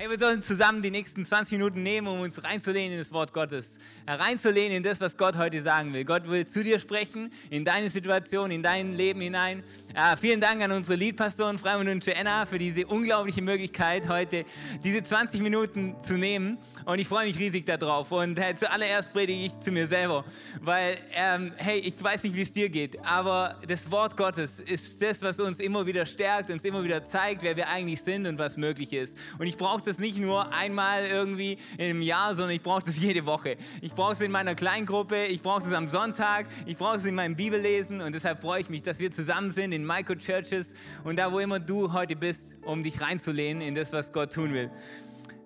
Hey, wir sollen zusammen die nächsten 20 Minuten nehmen, um uns reinzulehnen in das Wort Gottes. Reinzulehnen in das, was Gott heute sagen will. Gott will zu dir sprechen, in deine Situation, in dein Leben hinein. Äh, vielen Dank an unsere Leadpastoren Freimund und Joanna für diese unglaubliche Möglichkeit, heute diese 20 Minuten zu nehmen. Und ich freue mich riesig darauf. Und hey, zuallererst predige ich zu mir selber, weil, ähm, hey, ich weiß nicht, wie es dir geht, aber das Wort Gottes ist das, was uns immer wieder stärkt, uns immer wieder zeigt, wer wir eigentlich sind und was möglich ist. Und ich brauche das nicht nur einmal irgendwie im Jahr, sondern ich brauche das jede Woche. Ich brauche es in meiner Kleingruppe, ich brauche es am Sonntag, ich brauche es in meinem Bibellesen und deshalb freue ich mich, dass wir zusammen sind in Micro-Churches und da, wo immer du heute bist, um dich reinzulehnen in das, was Gott tun will.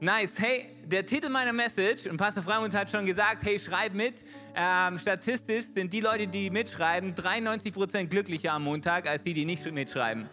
Nice. Hey, der Titel meiner Message, und Pastor Freimund hat schon gesagt, hey, schreib mit. Ähm, statistisch sind die Leute, die mitschreiben, 93% glücklicher am Montag, als die, die nicht mitschreiben.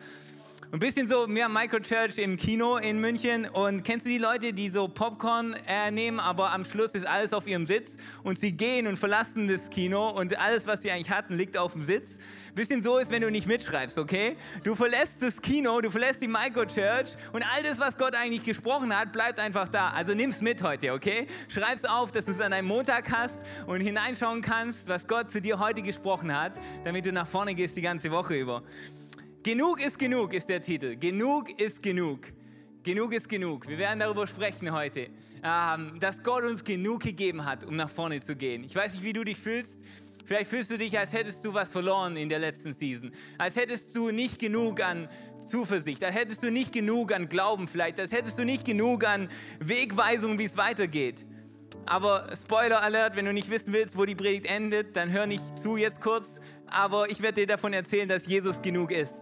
Ein bisschen so, haben Microchurch im Kino in München und kennst du die Leute, die so Popcorn äh, nehmen, aber am Schluss ist alles auf ihrem Sitz und sie gehen und verlassen das Kino und alles, was sie eigentlich hatten, liegt auf dem Sitz. Bisschen so ist, wenn du nicht mitschreibst, okay? Du verlässt das Kino, du verlässt die Microchurch und all das, was Gott eigentlich gesprochen hat, bleibt einfach da. Also nimm's mit heute, okay? Schreib's auf, dass du es an einem Montag hast und hineinschauen kannst, was Gott zu dir heute gesprochen hat, damit du nach vorne gehst die ganze Woche über. Genug ist genug ist der Titel. Genug ist genug. Genug ist genug. Wir werden darüber sprechen heute, ähm, dass Gott uns genug gegeben hat, um nach vorne zu gehen. Ich weiß nicht, wie du dich fühlst. Vielleicht fühlst du dich, als hättest du was verloren in der letzten Season. Als hättest du nicht genug an Zuversicht. Als hättest du nicht genug an Glauben vielleicht. Als hättest du nicht genug an Wegweisung, wie es weitergeht. Aber Spoiler Alert, wenn du nicht wissen willst, wo die Predigt endet, dann hör nicht zu jetzt kurz. Aber ich werde dir davon erzählen, dass Jesus genug ist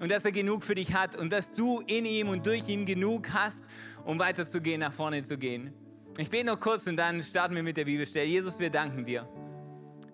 und dass er genug für dich hat und dass du in ihm und durch ihn genug hast, um weiterzugehen, nach vorne zu gehen. Ich bete noch kurz und dann starten wir mit der Bibelstelle. Jesus, wir danken dir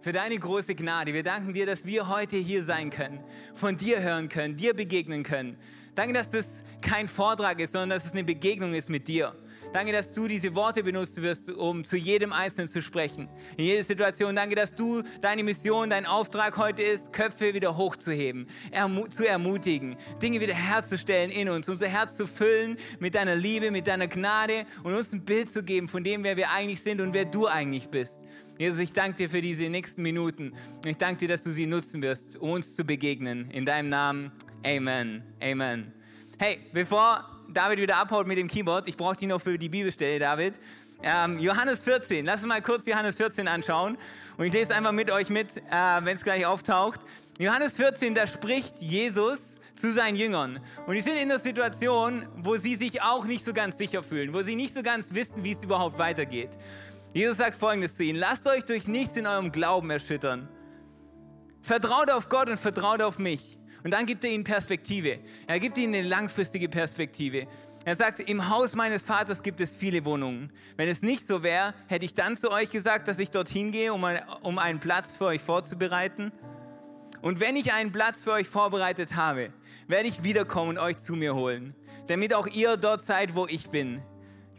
für deine große Gnade. Wir danken dir, dass wir heute hier sein können, von dir hören können, dir begegnen können. Danke, dass das kein Vortrag ist, sondern dass es eine Begegnung ist mit dir. Danke, dass du diese Worte benutzt wirst, um zu jedem Einzelnen zu sprechen. In jeder Situation. Danke, dass du deine Mission, dein Auftrag heute ist, Köpfe wieder hochzuheben, ermu zu ermutigen, Dinge wieder herzustellen in uns, unser Herz zu füllen mit deiner Liebe, mit deiner Gnade und uns ein Bild zu geben von dem, wer wir eigentlich sind und wer du eigentlich bist. Jesus, ich danke dir für diese nächsten Minuten. Ich danke dir, dass du sie nutzen wirst, um uns zu begegnen. In deinem Namen. Amen. Amen. Hey, bevor David wieder abhaut mit dem Keyboard. Ich brauche die noch für die Bibelstelle, David. Ähm, Johannes 14. Lass uns mal kurz Johannes 14 anschauen. Und ich lese einfach mit euch mit, äh, wenn es gleich auftaucht. Johannes 14, da spricht Jesus zu seinen Jüngern. Und die sind in der Situation, wo sie sich auch nicht so ganz sicher fühlen, wo sie nicht so ganz wissen, wie es überhaupt weitergeht. Jesus sagt folgendes zu ihnen: Lasst euch durch nichts in eurem Glauben erschüttern. Vertraut auf Gott und vertraut auf mich. Und dann gibt er ihnen Perspektive. Er gibt ihnen eine langfristige Perspektive. Er sagt, im Haus meines Vaters gibt es viele Wohnungen. Wenn es nicht so wäre, hätte ich dann zu euch gesagt, dass ich dorthin gehe, um, um einen Platz für euch vorzubereiten. Und wenn ich einen Platz für euch vorbereitet habe, werde ich wiederkommen und euch zu mir holen, damit auch ihr dort seid, wo ich bin.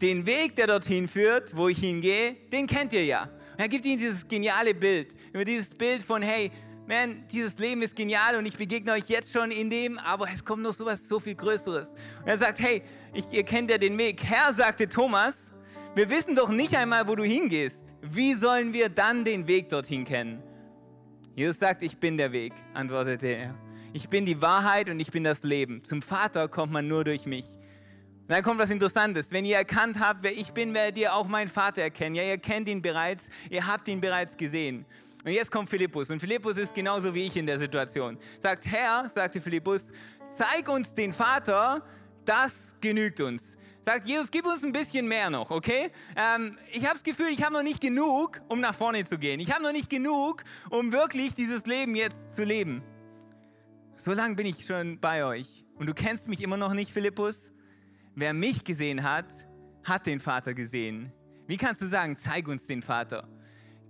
Den Weg, der dorthin führt, wo ich hingehe, den kennt ihr ja. Und er gibt ihnen dieses geniale Bild, über dieses Bild von, hey, man, dieses Leben ist genial und ich begegne euch jetzt schon in dem, aber es kommt noch sowas so viel Größeres. Und er sagt, hey, ich, ihr kennt ja den Weg. Herr, sagte Thomas, wir wissen doch nicht einmal, wo du hingehst. Wie sollen wir dann den Weg dorthin kennen? Jesus sagt, ich bin der Weg, antwortete er. Ich bin die Wahrheit und ich bin das Leben. Zum Vater kommt man nur durch mich. Und dann kommt was Interessantes. Wenn ihr erkannt habt, wer ich bin, werdet ihr auch meinen Vater erkennen. Ja, ihr kennt ihn bereits, ihr habt ihn bereits gesehen. Und jetzt kommt Philippus. Und Philippus ist genauso wie ich in der Situation. Sagt, Herr, sagte Philippus, zeig uns den Vater, das genügt uns. Sagt Jesus, gib uns ein bisschen mehr noch, okay? Ähm, ich habe das Gefühl, ich habe noch nicht genug, um nach vorne zu gehen. Ich habe noch nicht genug, um wirklich dieses Leben jetzt zu leben. So lange bin ich schon bei euch. Und du kennst mich immer noch nicht, Philippus? Wer mich gesehen hat, hat den Vater gesehen. Wie kannst du sagen, zeig uns den Vater?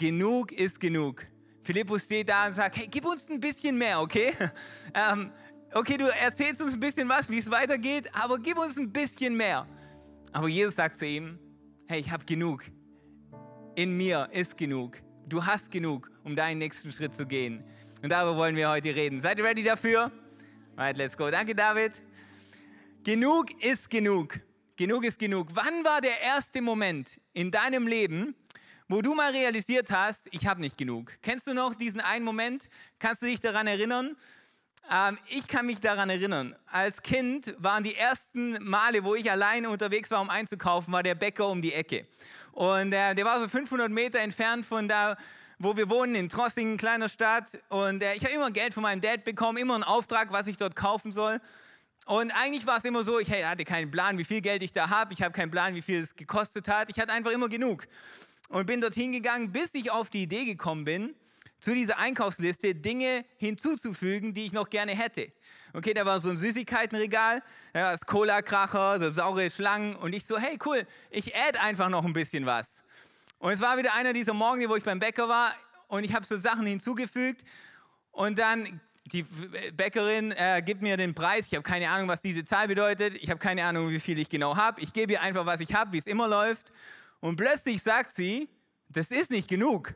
Genug ist genug. Philippus steht da und sagt, hey, gib uns ein bisschen mehr, okay? Ähm, okay, du erzählst uns ein bisschen was, wie es weitergeht, aber gib uns ein bisschen mehr. Aber Jesus sagt zu ihm, hey, ich habe genug. In mir ist genug. Du hast genug, um deinen nächsten Schritt zu gehen. Und darüber wollen wir heute reden. Seid ihr ready dafür? Right, let's go. Danke, David. Genug ist genug. Genug ist genug. Wann war der erste Moment in deinem Leben, wo du mal realisiert hast, ich habe nicht genug? Kennst du noch diesen einen Moment? Kannst du dich daran erinnern? Ähm, ich kann mich daran erinnern. Als Kind waren die ersten Male, wo ich alleine unterwegs war, um einzukaufen, war der Bäcker um die Ecke. Und äh, der war so 500 Meter entfernt von da, wo wir wohnen, in Trossingen, kleiner Stadt. Und äh, ich habe immer Geld von meinem Dad bekommen, immer einen Auftrag, was ich dort kaufen soll. Und eigentlich war es immer so, ich hatte keinen Plan, wie viel Geld ich da habe. Ich habe keinen Plan, wie viel es gekostet hat. Ich hatte einfach immer genug. Und bin dorthin gegangen, bis ich auf die Idee gekommen bin, zu dieser Einkaufsliste Dinge hinzuzufügen, die ich noch gerne hätte. Okay, da war so ein Süßigkeitenregal, ja, das Cola-Kracher, so saure Schlangen und ich so, hey cool, ich add einfach noch ein bisschen was. Und es war wieder einer dieser Morgen, wo ich beim Bäcker war und ich habe so Sachen hinzugefügt und dann die Bäckerin äh, gibt mir den Preis. Ich habe keine Ahnung, was diese Zahl bedeutet. Ich habe keine Ahnung, wie viel ich genau habe. Ich gebe ihr einfach, was ich habe, wie es immer läuft. Und plötzlich sagt sie, das ist nicht genug.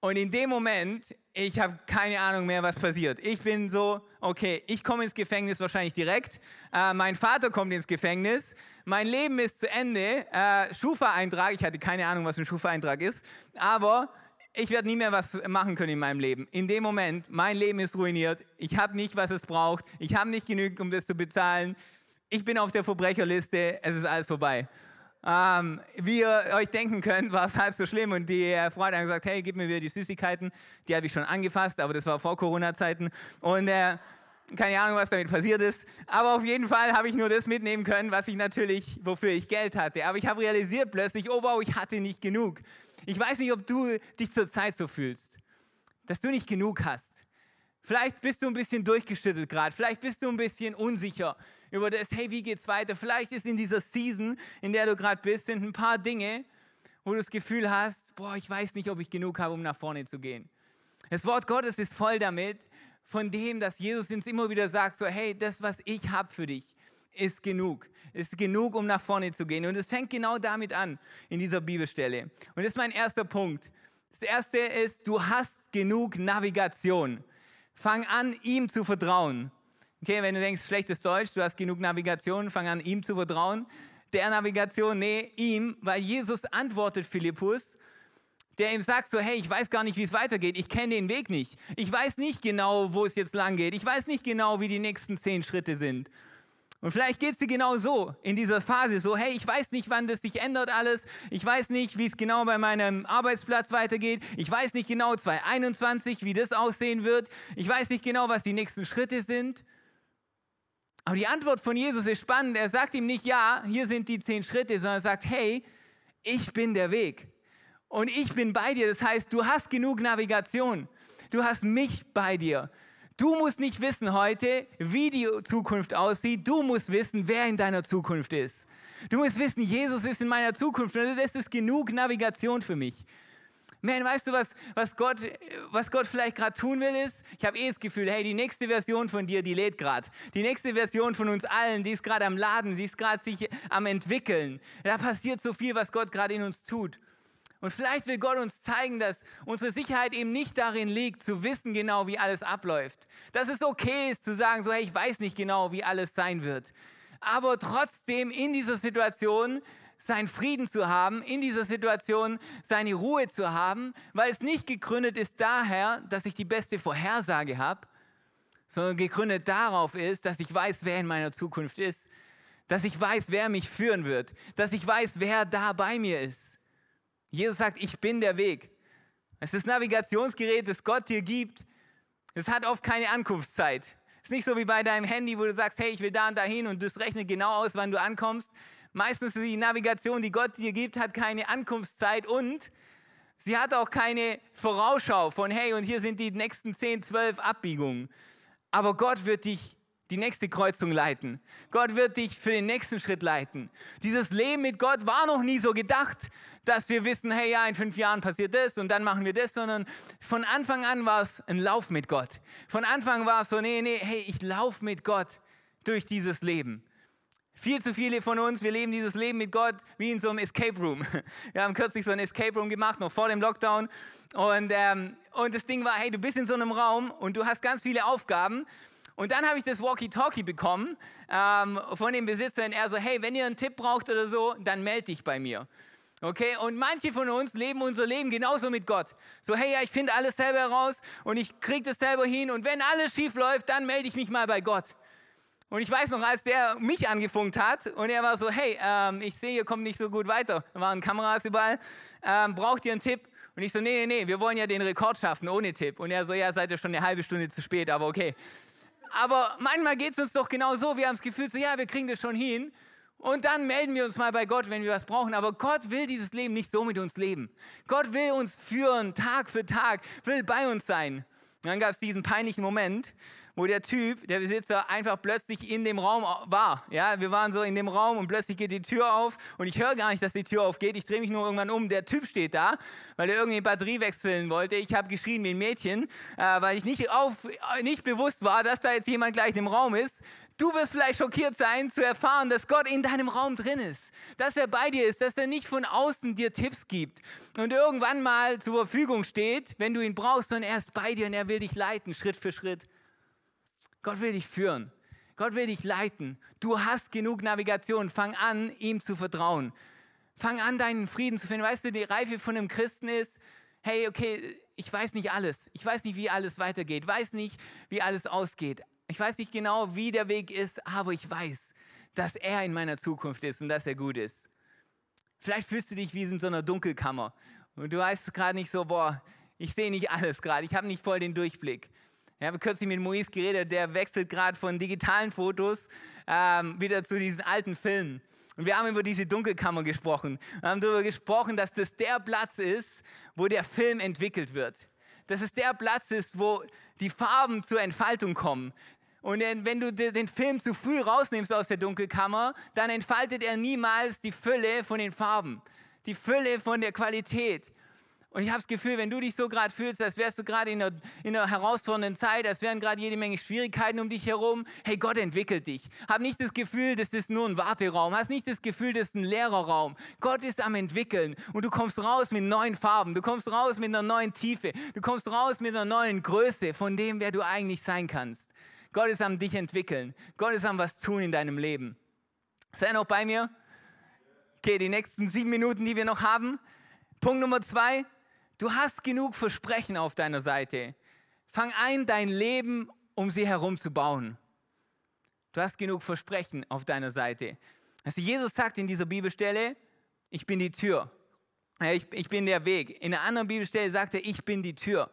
Und in dem Moment, ich habe keine Ahnung mehr, was passiert. Ich bin so, okay, ich komme ins Gefängnis wahrscheinlich direkt. Äh, mein Vater kommt ins Gefängnis. Mein Leben ist zu Ende. Äh, Schufa-Eintrag, ich hatte keine Ahnung, was ein Schufa-Eintrag ist. Aber ich werde nie mehr was machen können in meinem Leben. In dem Moment, mein Leben ist ruiniert. Ich habe nicht, was es braucht. Ich habe nicht genügend, um das zu bezahlen. Ich bin auf der Verbrecherliste. Es ist alles vorbei. Ähm, wie ihr euch denken könnt, war es halb so schlimm und die Freundin hat gesagt, hey, gib mir wieder die Süßigkeiten. Die habe ich schon angefasst, aber das war vor Corona-Zeiten. Und äh, keine Ahnung, was damit passiert ist. Aber auf jeden Fall habe ich nur das mitnehmen können, was ich natürlich, wofür ich Geld hatte. Aber ich habe realisiert plötzlich, oh wow, ich hatte nicht genug. Ich weiß nicht, ob du dich zurzeit so fühlst, dass du nicht genug hast. Vielleicht bist du ein bisschen durchgeschüttelt gerade. Vielleicht bist du ein bisschen unsicher über das, hey, wie geht's weiter? Vielleicht ist in dieser Season, in der du gerade bist, sind ein paar Dinge, wo du das Gefühl hast, boah, ich weiß nicht, ob ich genug habe, um nach vorne zu gehen. Das Wort Gottes ist voll damit, von dem, dass Jesus uns immer wieder sagt, so, hey, das, was ich habe für dich, ist genug. Ist genug, um nach vorne zu gehen. Und es fängt genau damit an, in dieser Bibelstelle. Und das ist mein erster Punkt. Das erste ist, du hast genug Navigation. Fang an, ihm zu vertrauen. Okay, wenn du denkst, schlechtes Deutsch, du hast genug Navigation, fang an, ihm zu vertrauen. Der Navigation, nee, ihm, weil Jesus antwortet Philippus, der ihm sagt so, hey, ich weiß gar nicht, wie es weitergeht, ich kenne den Weg nicht. Ich weiß nicht genau, wo es jetzt lang geht. Ich weiß nicht genau, wie die nächsten zehn Schritte sind. Und vielleicht geht es dir genau so in dieser Phase, so, hey, ich weiß nicht, wann das sich ändert alles. Ich weiß nicht, wie es genau bei meinem Arbeitsplatz weitergeht. Ich weiß nicht genau 2021, wie das aussehen wird. Ich weiß nicht genau, was die nächsten Schritte sind. Aber die Antwort von Jesus ist spannend. Er sagt ihm nicht, ja, hier sind die zehn Schritte, sondern er sagt, hey, ich bin der Weg. Und ich bin bei dir. Das heißt, du hast genug Navigation. Du hast mich bei dir. Du musst nicht wissen heute, wie die Zukunft aussieht. Du musst wissen, wer in deiner Zukunft ist. Du musst wissen, Jesus ist in meiner Zukunft. Und das ist genug Navigation für mich. Man, weißt du, was, was, Gott, was Gott vielleicht gerade tun will, ist, ich habe eh das Gefühl, hey, die nächste Version von dir, die lädt gerade. Die nächste Version von uns allen, die ist gerade am Laden, die ist gerade sich am entwickeln. Da passiert so viel, was Gott gerade in uns tut. Und vielleicht will Gott uns zeigen, dass unsere Sicherheit eben nicht darin liegt, zu wissen genau, wie alles abläuft. Dass es okay ist zu sagen, so, hey, ich weiß nicht genau, wie alles sein wird. Aber trotzdem in dieser Situation seinen Frieden zu haben, in dieser Situation seine Ruhe zu haben, weil es nicht gegründet ist daher, dass ich die beste Vorhersage habe, sondern gegründet darauf ist, dass ich weiß, wer in meiner Zukunft ist, dass ich weiß, wer mich führen wird, dass ich weiß, wer da bei mir ist. Jesus sagt, ich bin der Weg. Es ist das Navigationsgerät, das Gott dir gibt. Es hat oft keine Ankunftszeit. Es ist nicht so wie bei deinem Handy, wo du sagst, hey, ich will da und dahin und das rechnet genau aus, wann du ankommst, Meistens die Navigation, die Gott dir gibt, hat keine Ankunftszeit und sie hat auch keine Vorausschau von, hey, und hier sind die nächsten 10, 12 Abbiegungen. Aber Gott wird dich die nächste Kreuzung leiten. Gott wird dich für den nächsten Schritt leiten. Dieses Leben mit Gott war noch nie so gedacht, dass wir wissen, hey ja, in fünf Jahren passiert das und dann machen wir das, sondern von Anfang an war es ein Lauf mit Gott. Von Anfang war es so, nee, nee, hey, ich laufe mit Gott durch dieses Leben. Viel zu viele von uns, wir leben dieses Leben mit Gott wie in so einem Escape Room. Wir haben kürzlich so ein Escape Room gemacht, noch vor dem Lockdown. Und, ähm, und das Ding war, hey, du bist in so einem Raum und du hast ganz viele Aufgaben. Und dann habe ich das Walkie-Talkie bekommen ähm, von dem Besitzer und er so, hey, wenn ihr einen Tipp braucht oder so, dann melde dich bei mir. Okay, und manche von uns leben unser Leben genauso mit Gott. So, hey, ja, ich finde alles selber heraus und ich kriege das selber hin und wenn alles schief läuft, dann melde ich mich mal bei Gott. Und ich weiß noch, als der mich angefunkt hat und er war so, hey, ähm, ich sehe, ihr kommt nicht so gut weiter. Da waren Kameras überall. Ähm, braucht ihr einen Tipp? Und ich so, nee, nee, nee, wir wollen ja den Rekord schaffen ohne Tipp. Und er so, ja, seid ihr schon eine halbe Stunde zu spät, aber okay. Aber manchmal geht es uns doch genau so. Wir haben das Gefühl, so, ja, wir kriegen das schon hin. Und dann melden wir uns mal bei Gott, wenn wir was brauchen. Aber Gott will dieses Leben nicht so mit uns leben. Gott will uns führen, Tag für Tag, will bei uns sein. Und dann gab es diesen peinlichen Moment, wo der Typ, der Besitzer, einfach plötzlich in dem Raum war. Ja, wir waren so in dem Raum und plötzlich geht die Tür auf und ich höre gar nicht, dass die Tür aufgeht. Ich drehe mich nur irgendwann um. Der Typ steht da, weil er irgendwie Batterie wechseln wollte. Ich habe geschrien wie ein Mädchen, äh, weil ich nicht, auf, nicht bewusst war, dass da jetzt jemand gleich im Raum ist. Du wirst vielleicht schockiert sein, zu erfahren, dass Gott in deinem Raum drin ist. Dass er bei dir ist, dass er nicht von außen dir Tipps gibt und irgendwann mal zur Verfügung steht, wenn du ihn brauchst, sondern er ist bei dir und er will dich leiten, Schritt für Schritt. Gott will dich führen. Gott will dich leiten. Du hast genug Navigation. Fang an, ihm zu vertrauen. Fang an, deinen Frieden zu finden. Weißt du, die Reife von einem Christen ist, hey, okay, ich weiß nicht alles. Ich weiß nicht, wie alles weitergeht. Weiß nicht, wie alles ausgeht. Ich weiß nicht genau, wie der Weg ist, aber ich weiß, dass er in meiner Zukunft ist und dass er gut ist. Vielleicht fühlst du dich wie in so einer Dunkelkammer und du weißt gerade nicht so, boah, ich sehe nicht alles gerade, ich habe nicht voll den Durchblick. Ich habe kürzlich mit Mois geredet, der wechselt gerade von digitalen Fotos ähm, wieder zu diesen alten Filmen. Und wir haben über diese Dunkelkammer gesprochen. Wir haben darüber gesprochen, dass das der Platz ist, wo der Film entwickelt wird. Dass es der Platz ist, wo die Farben zur Entfaltung kommen. Und wenn du den Film zu früh rausnimmst aus der Dunkelkammer, dann entfaltet er niemals die Fülle von den Farben, die Fülle von der Qualität. Und ich habe das Gefühl, wenn du dich so gerade fühlst, als wärst du gerade in, in einer, herausfordernden Zeit, als wären gerade jede Menge Schwierigkeiten um dich herum, hey, Gott entwickelt dich. Hab nicht das Gefühl, das ist nur ein Warteraum. Hast nicht das Gefühl, das ist ein leerer Raum. Gott ist am entwickeln und du kommst raus mit neuen Farben. Du kommst raus mit einer neuen Tiefe. Du kommst raus mit einer neuen Größe von dem, wer du eigentlich sein kannst. Gott ist am dich entwickeln. Gott ist am was tun in deinem Leben. Sei noch bei mir? Okay, die nächsten sieben Minuten, die wir noch haben. Punkt Nummer zwei. Du hast genug Versprechen auf deiner Seite. Fang ein, dein Leben um sie herum zu bauen. Du hast genug Versprechen auf deiner Seite. Also Jesus sagt in dieser Bibelstelle, ich bin die Tür. Ich, ich bin der Weg. In einer anderen Bibelstelle sagt er, ich bin die Tür.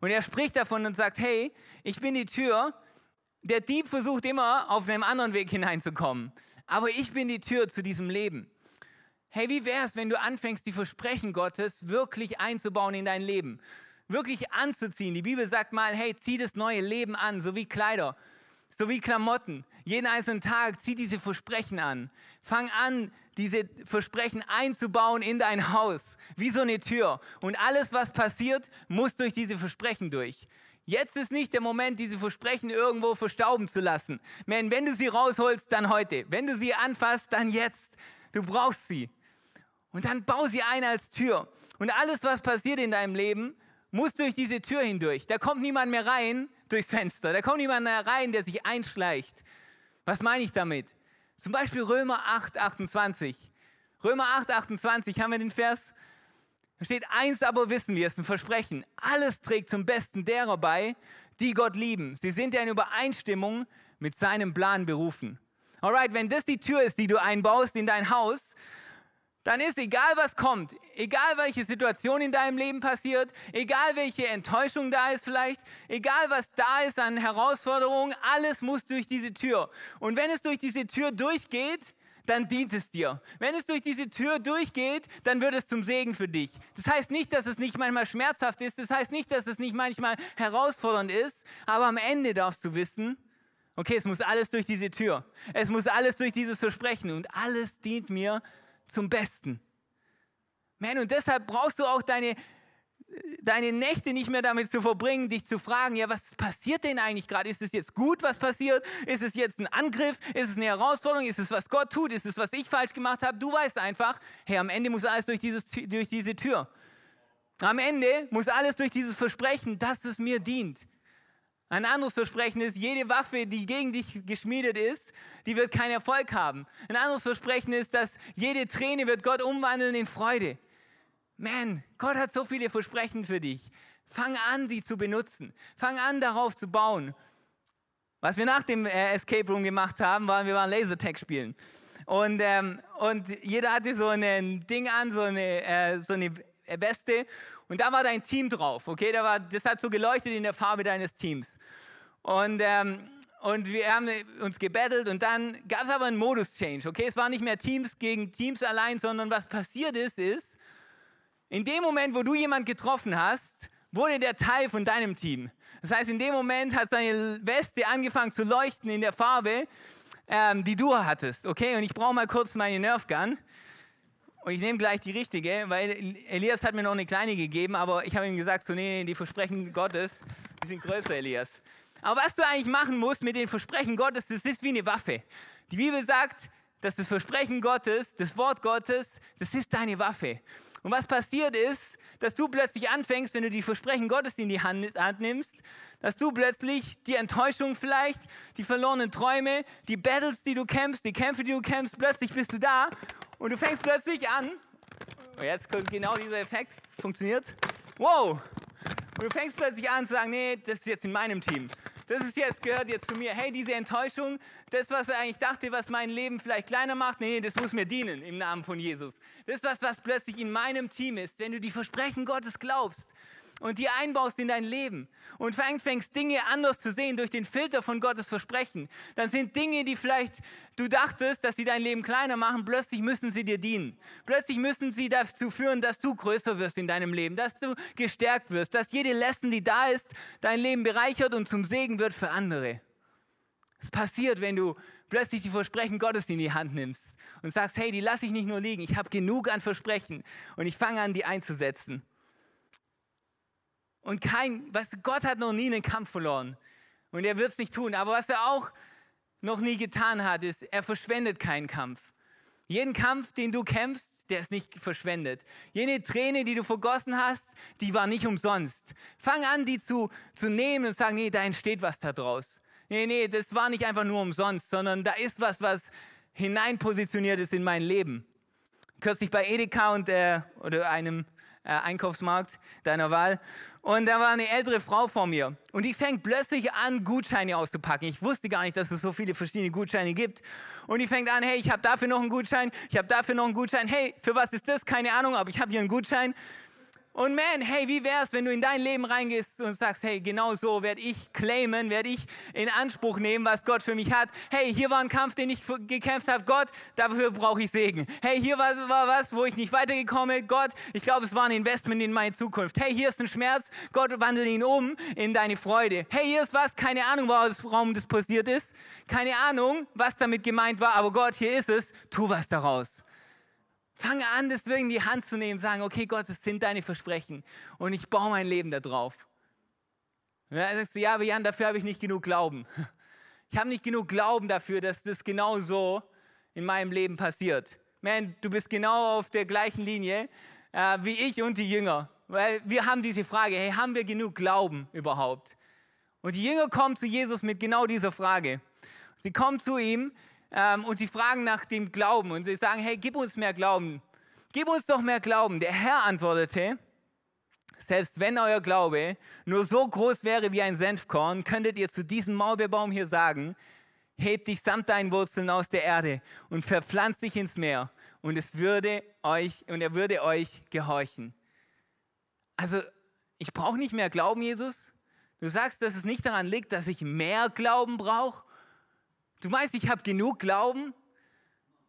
Und er spricht davon und sagt, hey, ich bin die Tür. Der Dieb versucht immer, auf einem anderen Weg hineinzukommen. Aber ich bin die Tür zu diesem Leben. Hey, wie wäre es, wenn du anfängst, die Versprechen Gottes wirklich einzubauen in dein Leben? Wirklich anzuziehen. Die Bibel sagt mal, hey, zieh das neue Leben an, so wie Kleider, so wie Klamotten. Jeden einzelnen Tag zieh diese Versprechen an. Fang an, diese Versprechen einzubauen in dein Haus, wie so eine Tür. Und alles, was passiert, muss durch diese Versprechen durch. Jetzt ist nicht der Moment, diese Versprechen irgendwo verstauben zu lassen. Man, wenn du sie rausholst, dann heute. Wenn du sie anfasst, dann jetzt. Du brauchst sie. Und dann bau sie ein als Tür. Und alles, was passiert in deinem Leben, muss durch diese Tür hindurch. Da kommt niemand mehr rein durchs Fenster. Da kommt niemand mehr rein, der sich einschleicht. Was meine ich damit? Zum Beispiel Römer 8, 28. Römer 8, 28, haben wir den Vers? Da steht, eins aber wissen wir, es ist ein Versprechen. Alles trägt zum Besten derer bei, die Gott lieben. Sie sind ja in Übereinstimmung mit seinem Plan berufen. Alright, wenn das die Tür ist, die du einbaust in dein Haus, dann ist egal, was kommt, egal welche Situation in deinem Leben passiert, egal welche Enttäuschung da ist vielleicht, egal was da ist an Herausforderungen, alles muss durch diese Tür. Und wenn es durch diese Tür durchgeht, dann dient es dir. Wenn es durch diese Tür durchgeht, dann wird es zum Segen für dich. Das heißt nicht, dass es nicht manchmal schmerzhaft ist, das heißt nicht, dass es nicht manchmal herausfordernd ist, aber am Ende darfst du wissen, Okay, es muss alles durch diese Tür. Es muss alles durch dieses Versprechen und alles dient mir zum Besten. Man, und deshalb brauchst du auch deine, deine Nächte nicht mehr damit zu verbringen, dich zu fragen, ja, was passiert denn eigentlich gerade? Ist es jetzt gut, was passiert? Ist es jetzt ein Angriff? Ist es eine Herausforderung? Ist es, was Gott tut? Ist es, was ich falsch gemacht habe? Du weißt einfach, hey, am Ende muss alles durch, dieses, durch diese Tür. Am Ende muss alles durch dieses Versprechen, dass es mir dient. Ein anderes Versprechen ist, jede Waffe, die gegen dich geschmiedet ist, die wird keinen Erfolg haben. Ein anderes Versprechen ist, dass jede Träne wird Gott umwandeln in Freude. Man, Gott hat so viele Versprechen für dich. Fang an, die zu benutzen. Fang an, darauf zu bauen. Was wir nach dem äh, Escape Room gemacht haben, war, wir waren Lasertag spielen. Und, ähm, und jeder hatte so ein Ding an, so eine, äh, so eine Weste. Und da war dein Team drauf, okay? Da war, das hat so geleuchtet in der Farbe deines Teams. Und, ähm, und wir haben uns gebettelt und dann gab es aber einen Modus-Change, okay? Es war nicht mehr Teams gegen Teams allein, sondern was passiert ist, ist, in dem Moment, wo du jemand getroffen hast, wurde der Teil von deinem Team. Das heißt, in dem Moment hat seine Weste angefangen zu leuchten in der Farbe, ähm, die du hattest, okay? Und ich brauche mal kurz meine Nerf Gun. Und ich nehme gleich die richtige, weil Elias hat mir noch eine kleine gegeben, aber ich habe ihm gesagt, so nee, die Versprechen Gottes, die sind größer, Elias. Aber was du eigentlich machen musst mit den Versprechen Gottes, das ist wie eine Waffe. Die Bibel sagt, dass das Versprechen Gottes, das Wort Gottes, das ist deine Waffe. Und was passiert ist, dass du plötzlich anfängst, wenn du die Versprechen Gottes in die Hand nimmst, dass du plötzlich die Enttäuschung vielleicht, die verlorenen Träume, die Battles, die du kämpfst, die Kämpfe, die du kämpfst, plötzlich bist du da und du fängst plötzlich an. Und jetzt kommt genau dieser Effekt, funktioniert. Wow! Und du fängst plötzlich an zu sagen, nee, das ist jetzt in meinem Team. Das ist jetzt, gehört jetzt zu mir. Hey, diese Enttäuschung, das, was ich eigentlich dachte, was mein Leben vielleicht kleiner macht, nee, das muss mir dienen im Namen von Jesus. Das ist was, was plötzlich in meinem Team ist. Wenn du die Versprechen Gottes glaubst, und die einbaust in dein Leben und fängst Dinge anders zu sehen durch den Filter von Gottes Versprechen, dann sind Dinge, die vielleicht du dachtest, dass sie dein Leben kleiner machen, plötzlich müssen sie dir dienen. Plötzlich müssen sie dazu führen, dass du größer wirst in deinem Leben, dass du gestärkt wirst, dass jede Lesson, die da ist, dein Leben bereichert und zum Segen wird für andere. Es passiert, wenn du plötzlich die Versprechen Gottes in die Hand nimmst und sagst, hey, die lasse ich nicht nur liegen, ich habe genug an Versprechen und ich fange an, die einzusetzen. Und kein, weißt du, Gott hat noch nie einen Kampf verloren. Und er wird es nicht tun. Aber was er auch noch nie getan hat, ist, er verschwendet keinen Kampf. Jeden Kampf, den du kämpfst, der ist nicht verschwendet. Jene Träne, die du vergossen hast, die war nicht umsonst. Fang an, die zu, zu nehmen und sagen, nee, da entsteht was da draus. Nee, nee, das war nicht einfach nur umsonst, sondern da ist was, was hineinpositioniert ist in mein Leben. Kürzlich bei Edeka und, äh, oder einem äh, Einkaufsmarkt deiner Wahl. Und da war eine ältere Frau vor mir. Und die fängt plötzlich an, Gutscheine auszupacken. Ich wusste gar nicht, dass es so viele verschiedene Gutscheine gibt. Und die fängt an, hey, ich habe dafür noch einen Gutschein, ich habe dafür noch einen Gutschein. Hey, für was ist das? Keine Ahnung, aber ich habe hier einen Gutschein. Und man, hey, wie wär's, wenn du in dein Leben reingehst und sagst, hey, genau so werde ich claimen, werde ich in Anspruch nehmen, was Gott für mich hat. Hey, hier war ein Kampf, den ich gekämpft habe. Gott, dafür brauche ich Segen. Hey, hier war, war was, wo ich nicht weitergekommen bin. Gott, ich glaube, es war ein Investment in meine Zukunft. Hey, hier ist ein Schmerz. Gott, wandle ihn um in deine Freude. Hey, hier ist was, keine Ahnung, warum das passiert ist. Keine Ahnung, was damit gemeint war, aber Gott, hier ist es. Tu was daraus. Fange an, deswegen die Hand zu nehmen, sagen, okay, Gott, das sind deine Versprechen und ich baue mein Leben darauf. Und dann sagst du, ja, aber Jan, dafür habe ich nicht genug Glauben. Ich habe nicht genug Glauben dafür, dass das genau so in meinem Leben passiert. Man, du bist genau auf der gleichen Linie äh, wie ich und die Jünger. Weil wir haben diese Frage, hey, haben wir genug Glauben überhaupt? Und die Jünger kommen zu Jesus mit genau dieser Frage. Sie kommen zu ihm ähm, und sie fragen nach dem Glauben und sie sagen, hey, gib uns mehr Glauben. Gib uns doch mehr Glauben. Der Herr antwortete, selbst wenn euer Glaube nur so groß wäre wie ein Senfkorn, könntet ihr zu diesem Maulbeerbaum hier sagen, heb dich samt deinen Wurzeln aus der Erde und verpflanz dich ins Meer und es würde euch und er würde euch gehorchen. Also, ich brauche nicht mehr Glauben, Jesus. Du sagst, dass es nicht daran liegt, dass ich mehr Glauben brauche, Du meinst, ich habe genug Glauben?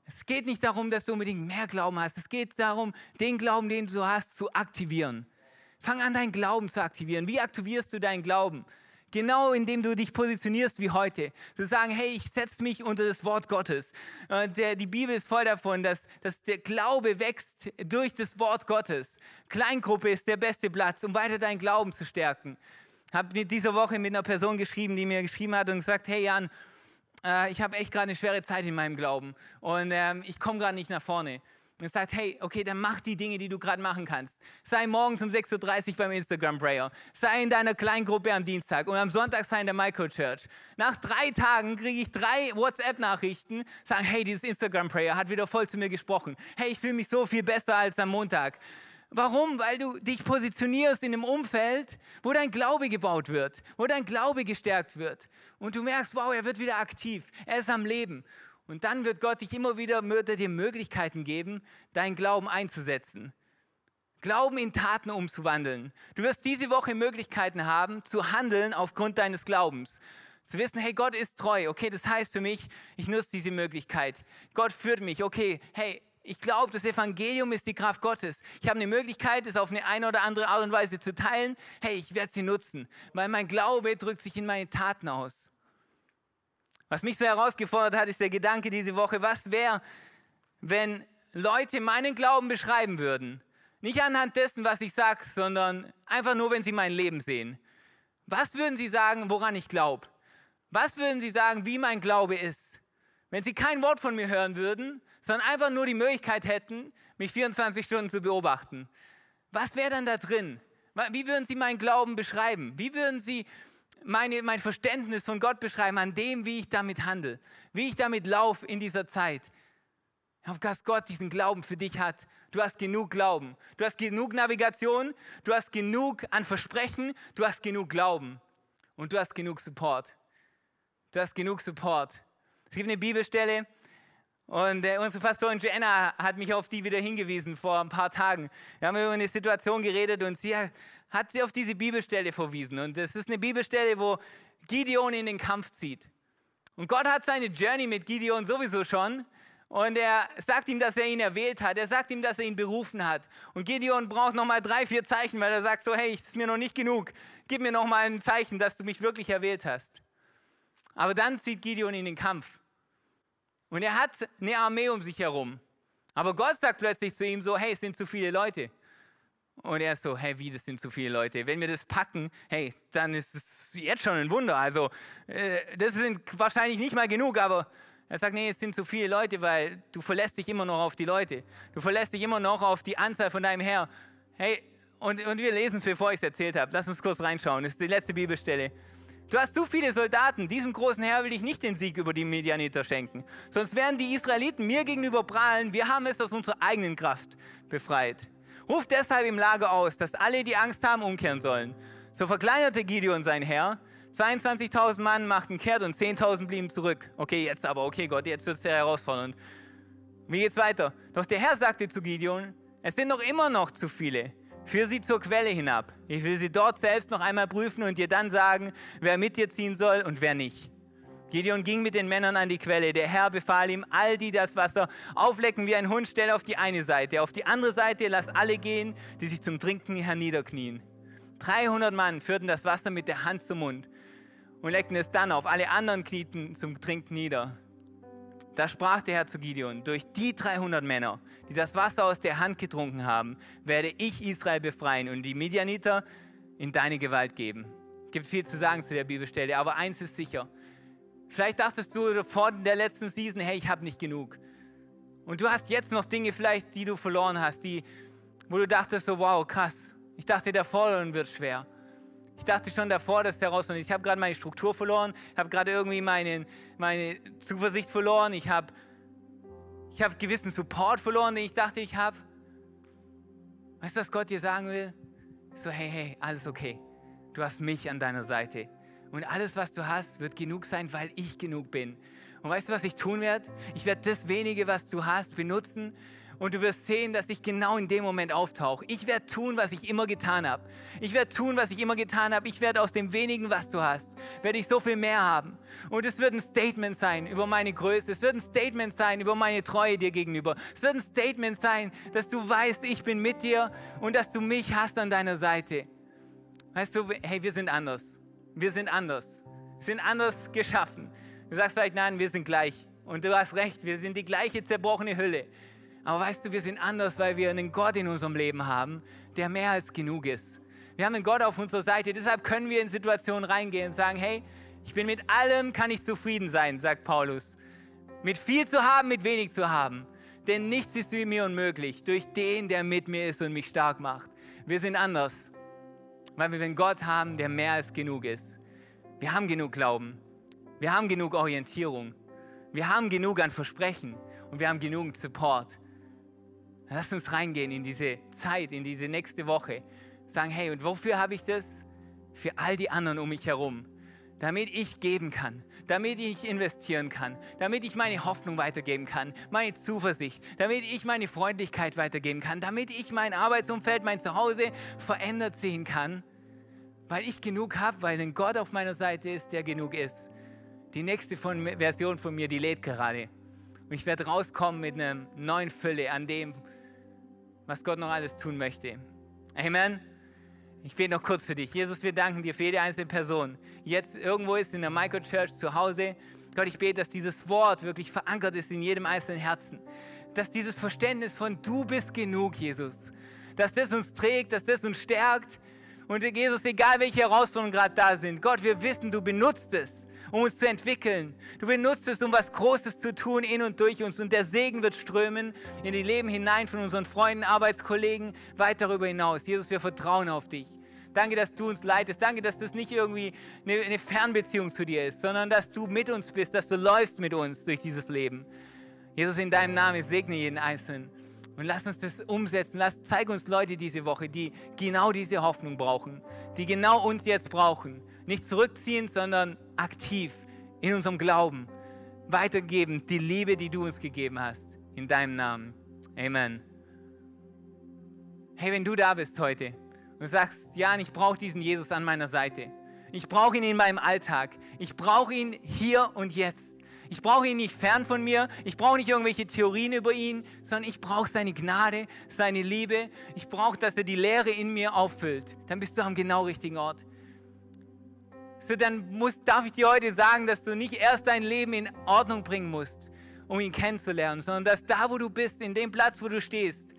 Es geht nicht darum, dass du unbedingt mehr Glauben hast. Es geht darum, den Glauben, den du hast, zu aktivieren. Fang an, deinen Glauben zu aktivieren. Wie aktivierst du deinen Glauben? Genau indem du dich positionierst wie heute. Zu sagen, hey, ich setze mich unter das Wort Gottes. Der, die Bibel ist voll davon, dass, dass der Glaube wächst durch das Wort Gottes. Kleingruppe ist der beste Platz, um weiter deinen Glauben zu stärken. Ich habe diese Woche mit einer Person geschrieben, die mir geschrieben hat und gesagt, hey Jan, äh, ich habe echt gerade eine schwere Zeit in meinem Glauben und ähm, ich komme gerade nicht nach vorne und sagt, hey, okay, dann mach die Dinge, die du gerade machen kannst. Sei morgens um 6.30 Uhr beim Instagram Prayer. Sei in deiner Kleingruppe am Dienstag und am Sonntag sei in der Microchurch. Nach drei Tagen kriege ich drei WhatsApp-Nachrichten, sagen, hey, dieses Instagram Prayer hat wieder voll zu mir gesprochen. Hey, ich fühle mich so viel besser als am Montag. Warum? Weil du dich positionierst in einem Umfeld, wo dein Glaube gebaut wird, wo dein Glaube gestärkt wird. Und du merkst, wow, er wird wieder aktiv, er ist am Leben. Und dann wird Gott dich immer wieder wird dir Möglichkeiten geben, deinen Glauben einzusetzen. Glauben in Taten umzuwandeln. Du wirst diese Woche Möglichkeiten haben, zu handeln aufgrund deines Glaubens. Zu wissen, hey, Gott ist treu. Okay, das heißt für mich, ich nutze diese Möglichkeit. Gott führt mich. Okay, hey, ich glaube, das Evangelium ist die Kraft Gottes. Ich habe eine Möglichkeit, es auf eine eine oder andere Art und Weise zu teilen. Hey, ich werde sie nutzen, weil mein Glaube drückt sich in meine Taten aus. Was mich so herausgefordert hat, ist der Gedanke diese Woche, was wäre, wenn Leute meinen Glauben beschreiben würden? Nicht anhand dessen, was ich sage, sondern einfach nur, wenn sie mein Leben sehen. Was würden sie sagen, woran ich glaube? Was würden sie sagen, wie mein Glaube ist? Wenn sie kein Wort von mir hören würden, sondern einfach nur die Möglichkeit hätten, mich 24 Stunden zu beobachten. Was wäre dann da drin? Wie würden sie meinen Glauben beschreiben? Wie würden sie meine, mein Verständnis von Gott beschreiben, an dem, wie ich damit handle, wie ich damit laufe in dieser Zeit. Auf dass Gott diesen Glauben für dich hat. Du hast genug Glauben. Du hast genug Navigation. Du hast genug an Versprechen. Du hast genug Glauben. Und du hast genug Support. Du hast genug Support. Es gibt eine Bibelstelle und äh, unsere Pastorin Joanna hat mich auf die wieder hingewiesen vor ein paar Tagen. Wir haben über eine Situation geredet und sie hat sie auf diese Bibelstelle verwiesen. Und es ist eine Bibelstelle, wo Gideon in den Kampf zieht. Und Gott hat seine Journey mit Gideon sowieso schon. Und er sagt ihm, dass er ihn erwählt hat. Er sagt ihm, dass er ihn berufen hat. Und Gideon braucht nochmal drei, vier Zeichen, weil er sagt so, hey, es ist mir noch nicht genug. Gib mir nochmal ein Zeichen, dass du mich wirklich erwählt hast. Aber dann zieht Gideon in den Kampf. Und er hat eine Armee um sich herum. Aber Gott sagt plötzlich zu ihm so, hey, es sind zu viele Leute. Und er ist so, hey, wie, das sind zu viele Leute. Wenn wir das packen, hey, dann ist es jetzt schon ein Wunder. Also, äh, das sind wahrscheinlich nicht mal genug, aber er sagt, nee, es sind zu viele Leute, weil du verlässt dich immer noch auf die Leute. Du verlässt dich immer noch auf die Anzahl von deinem Herr. Hey, und, und wir lesen, bevor ich es erzählt habe. Lass uns kurz reinschauen. Das ist die letzte Bibelstelle. Du hast zu viele Soldaten. Diesem großen Herr will ich nicht den Sieg über die Medianiter schenken. Sonst werden die Israeliten mir gegenüber prahlen. Wir haben es aus unserer eigenen Kraft befreit. Ruft deshalb im Lager aus, dass alle, die Angst haben, umkehren sollen. So verkleinerte Gideon sein Herr. 22.000 Mann machten kehrt und 10.000 blieben zurück. Okay, jetzt aber, okay Gott, jetzt wird es sehr herausfordernd. Wie geht's weiter? Doch der Herr sagte zu Gideon, es sind noch immer noch zu viele. Führ sie zur Quelle hinab. Ich will sie dort selbst noch einmal prüfen und dir dann sagen, wer mit dir ziehen soll und wer nicht. Gideon ging mit den Männern an die Quelle. Der Herr befahl ihm, all die das Wasser auflecken wie ein Hund, stell auf die eine Seite. Auf die andere Seite lass alle gehen, die sich zum Trinken herniederknien. 300 Mann führten das Wasser mit der Hand zum Mund und leckten es dann auf. Alle anderen knieten zum Trinken nieder. Da sprach der Herr zu Gideon, durch die 300 Männer, die das Wasser aus der Hand getrunken haben, werde ich Israel befreien und die Midianiter in deine Gewalt geben. Es gibt viel zu sagen zu der Bibelstelle, aber eins ist sicher, Vielleicht dachtest du vor der letzten Season, hey, ich habe nicht genug. Und du hast jetzt noch Dinge vielleicht, die du verloren hast, die, wo du dachtest so, wow, krass. Ich dachte, der Vorderen wird schwer. Ich dachte schon davor, dass herausfordernd ist. Ich habe gerade meine Struktur verloren. Habe gerade irgendwie meine, meine Zuversicht verloren. Ich habe ich hab gewissen Support verloren, den ich dachte, ich habe. Weißt du, was Gott dir sagen will? So, hey, hey, alles okay. Du hast mich an deiner Seite. Und alles, was du hast, wird genug sein, weil ich genug bin. Und weißt du, was ich tun werde? Ich werde das wenige, was du hast, benutzen. Und du wirst sehen, dass ich genau in dem Moment auftauche. Ich werde tun, was ich immer getan habe. Ich werde tun, was ich immer getan habe. Ich werde aus dem wenigen, was du hast, werde ich so viel mehr haben. Und es wird ein Statement sein über meine Größe. Es wird ein Statement sein über meine Treue dir gegenüber. Es wird ein Statement sein, dass du weißt, ich bin mit dir und dass du mich hast an deiner Seite. Weißt du, hey, wir sind anders. wir sind anders. Wir sind anders geschaffen. Du sagst vielleicht, nein, wir sind gleich. Und du hast recht, wir sind die gleiche zerbrochene Hülle. Aber weißt du, wir sind anders, weil wir einen Gott in unserem Leben haben, der mehr als genug ist. Wir haben einen Gott auf unserer Seite. Deshalb können wir in Situationen reingehen und sagen, hey, ich bin mit allem, kann ich zufrieden sein, sagt Paulus. Mit viel zu haben, mit wenig zu haben. Denn nichts ist wie mir unmöglich, durch den, der mit mir ist und mich stark macht. Wir sind anders, weil wir einen Gott haben, der mehr als genug ist. Wir haben genug Glauben. Wir haben genug Orientierung. Wir haben genug an Versprechen und wir haben genug Support. Lass uns reingehen in diese Zeit, in diese nächste Woche. Sagen, hey, und wofür habe ich das? Für all die anderen um mich herum damit ich geben kann, damit ich investieren kann, damit ich meine Hoffnung weitergeben kann, meine Zuversicht, damit ich meine Freundlichkeit weitergeben kann, damit ich mein Arbeitsumfeld, mein Zuhause verändert sehen kann, weil ich genug habe, weil ein Gott auf meiner Seite ist, der genug ist. Die nächste von, Version von mir, die lädt gerade. Und ich werde rauskommen mit einer neuen Fülle an dem, was Gott noch alles tun möchte. Amen. Ich bete noch kurz für dich. Jesus, wir danken dir für jede einzelne Person. Jetzt irgendwo ist in der Microchurch zu Hause. Gott, ich bete, dass dieses Wort wirklich verankert ist in jedem einzelnen Herzen. Dass dieses Verständnis von du bist genug, Jesus, dass das uns trägt, dass das uns stärkt. Und Jesus, egal welche Herausforderungen gerade da sind, Gott, wir wissen, du benutzt es um uns zu entwickeln. Du benutzt es, um was Großes zu tun in und durch uns. Und der Segen wird strömen in die Leben hinein von unseren Freunden, Arbeitskollegen, weit darüber hinaus. Jesus, wir vertrauen auf dich. Danke, dass du uns leitest. Danke, dass das nicht irgendwie eine, eine Fernbeziehung zu dir ist, sondern dass du mit uns bist, dass du läufst mit uns durch dieses Leben. Jesus, in deinem Namen segne jeden Einzelnen. Und lass uns das umsetzen. Lass, zeig uns Leute diese Woche, die genau diese Hoffnung brauchen, die genau uns jetzt brauchen. Nicht zurückziehen, sondern aktiv in unserem Glauben weitergeben, die Liebe, die du uns gegeben hast. In deinem Namen. Amen. Hey, wenn du da bist heute und sagst, ja, ich brauche diesen Jesus an meiner Seite. Ich brauche ihn in meinem Alltag. Ich brauche ihn hier und jetzt. Ich brauche ihn nicht fern von mir. Ich brauche nicht irgendwelche Theorien über ihn, sondern ich brauche seine Gnade, seine Liebe. Ich brauche, dass er die Leere in mir auffüllt. Dann bist du am genau richtigen Ort. So, dann muss, darf ich dir heute sagen, dass du nicht erst dein Leben in Ordnung bringen musst, um ihn kennenzulernen, sondern dass da, wo du bist, in dem Platz, wo du stehst,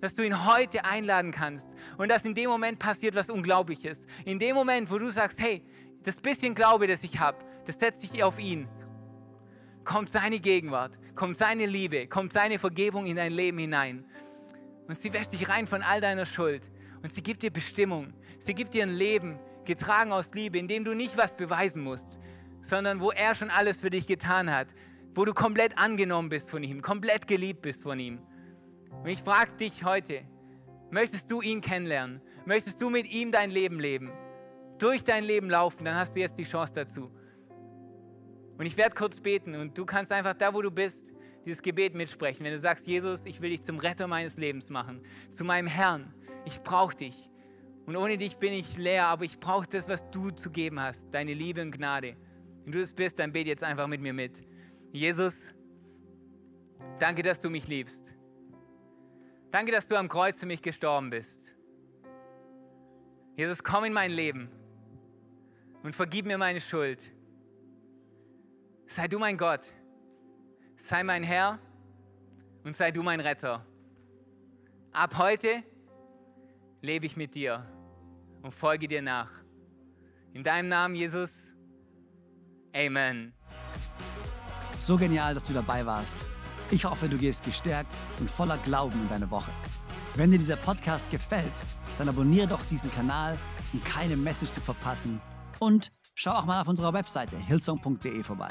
dass du ihn heute einladen kannst und dass in dem Moment passiert was Unglaubliches. In dem Moment, wo du sagst, hey, das bisschen Glaube, das ich habe, das setze ich auf ihn kommt seine Gegenwart, kommt seine Liebe, kommt seine Vergebung in dein Leben hinein. Und sie wäscht dich rein von all deiner Schuld. Und sie gibt dir Bestimmung. Sie gibt dir ein Leben, getragen aus Liebe, in dem du nicht was beweisen musst, sondern wo er schon alles für dich getan hat. Wo du komplett angenommen bist von ihm, komplett geliebt bist von ihm. Und ich frage dich heute, möchtest du ihn kennenlernen? Möchtest du mit ihm dein Leben leben? Durch dein Leben laufen, dann hast du jetzt die Chance dazu. Und ich werde kurz beten und du kannst einfach da, wo du bist, dieses Gebet mitsprechen. Wenn du sagst, Jesus, ich will dich zum Retter meines Lebens machen, zu meinem Herrn, ich brauche dich. Und ohne dich bin ich leer, aber ich brauche das, was du zu geben hast, deine Liebe und Gnade. Wenn du es bist, dann bete jetzt einfach mit mir mit. Jesus, danke, dass du mich liebst. Danke, dass du am Kreuz für mich gestorben bist. Jesus, komm in mein Leben und vergib mir meine Schuld. Sei du mein Gott, sei mein Herr und sei du mein Retter. Ab heute lebe ich mit dir und folge dir nach. In deinem Namen, Jesus. Amen. So genial, dass du dabei warst. Ich hoffe, du gehst gestärkt und voller Glauben in deine Woche. Wenn dir dieser Podcast gefällt, dann abonniere doch diesen Kanal, um keine Message zu verpassen. Und schau auch mal auf unserer Webseite hillsong.de vorbei.